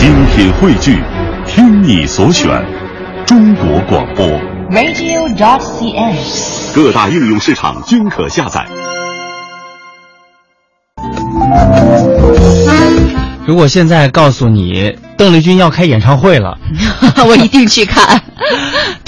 精品汇聚，听你所选，中国广播。radio.cn。各大应用市场均可下载。如果现在告诉你邓丽君要开演唱会了，我一定去看。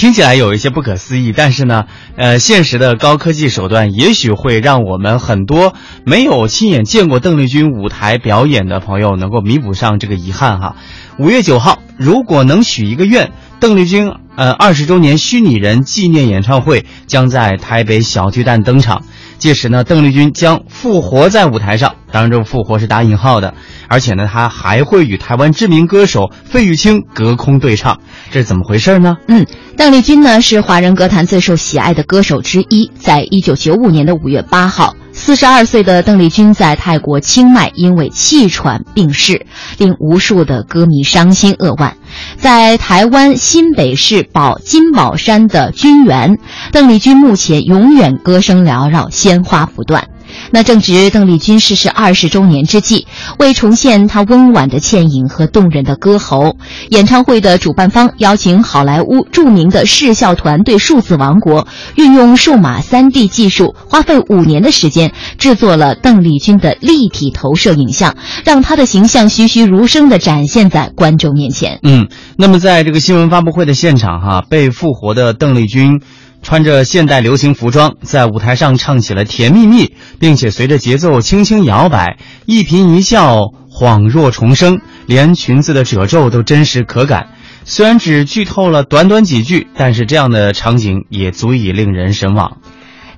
听起来有一些不可思议，但是呢，呃，现实的高科技手段也许会让我们很多没有亲眼见过邓丽君舞台表演的朋友能够弥补上这个遗憾哈。五月九号，如果能许一个愿，邓丽君呃二十周年虚拟人纪念演唱会将在台北小巨蛋登场。届时呢，邓丽君将复活在舞台上，当然这个复活是打引号的，而且呢，她还会与台湾知名歌手费玉清隔空对唱，这是怎么回事呢？嗯，邓丽君呢是华人歌坛最受喜爱的歌手之一，在一九九五年的五月八号。四十二岁的邓丽君在泰国清迈因为气喘病逝，令无数的歌迷伤心扼腕。在台湾新北市宝金宝山的军园，邓丽君目前永远歌声缭绕，鲜花不断。那正值邓丽君逝世二十周年之际，为重现她温婉的倩影和动人的歌喉，演唱会的主办方邀请好莱坞著名的视效团队数字王国，运用数码 3D 技术，花费五年的时间制作了邓丽君的立体投射影像，让她的形象栩栩如生地展现在观众面前。嗯，那么在这个新闻发布会的现场哈，被复活的邓丽君。穿着现代流行服装，在舞台上唱起了《甜蜜蜜》，并且随着节奏轻轻摇摆，一颦一笑恍若重生，连裙子的褶皱都真实可感。虽然只剧透了短短几句，但是这样的场景也足以令人神往。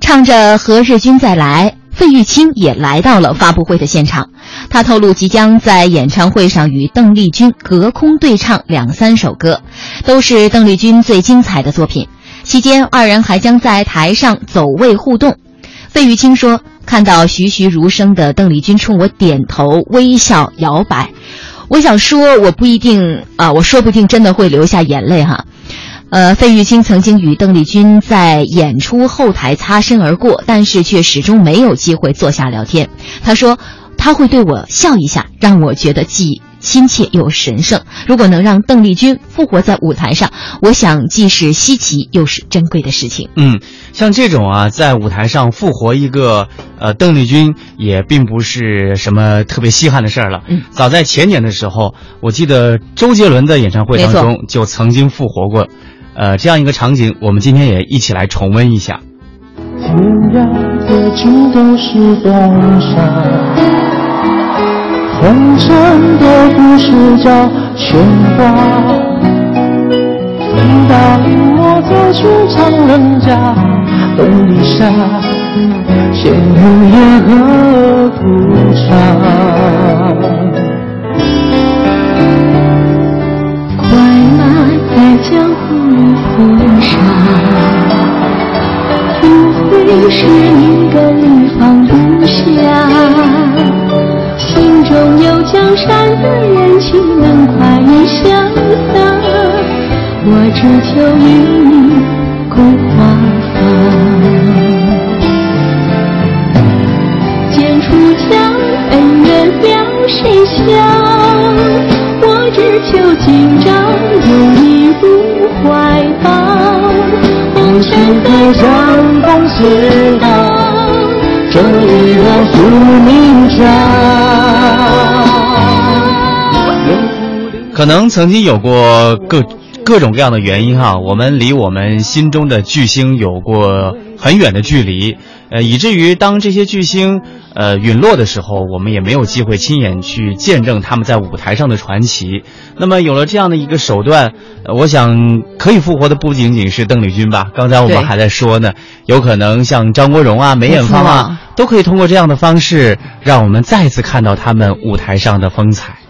唱着《何日君再来》，费玉清也来到了发布会的现场。他透露，即将在演唱会上与邓丽君隔空对唱两三首歌，都是邓丽君最精彩的作品。期间，二人还将在台上走位互动。费玉清说：“看到栩栩如生的邓丽君冲我点头、微笑、摇摆，我想说，我不一定啊、我说不定真的会流下眼泪哈。”呃，费玉清曾经与邓丽君在演出后台擦身而过，但是却始终没有机会坐下聊天。他说：“他会对我笑一下，让我觉得既亲切又神圣。如果能让邓丽君复活在舞台上，我想既是稀奇又是珍贵的事情。嗯，像这种啊，在舞台上复活一个呃邓丽君，也并不是什么特别稀罕的事儿了。嗯，早在前年的时候，我记得周杰伦的演唱会当中就曾经复活过，呃，这样一个场景，我们今天也一起来重温一下。天涯各处都是风沙。红尘的故事叫喧哗，风大令我走出常人家，东篱下，闲无言何苦茶？快来在江湖里风沙，无非是一个地方不下。江山的人，岂能快意潇洒？我只求与你共华发。剑出鞘，恩怨了谁笑？我只求今朝有你入怀抱。红尘可相逢是道。这一轮宿命可能曾经有过各各种各样的原因哈，我们离我们心中的巨星有过很远的距离，呃，以至于当这些巨星呃陨落的时候，我们也没有机会亲眼去见证他们在舞台上的传奇。那么有了这样的一个手段，呃，我想可以复活的不仅仅是邓丽君吧。刚才我们还在说呢，有可能像张国荣啊、梅艳芳啊，都可以通过这样的方式，让我们再次看到他们舞台上的风采。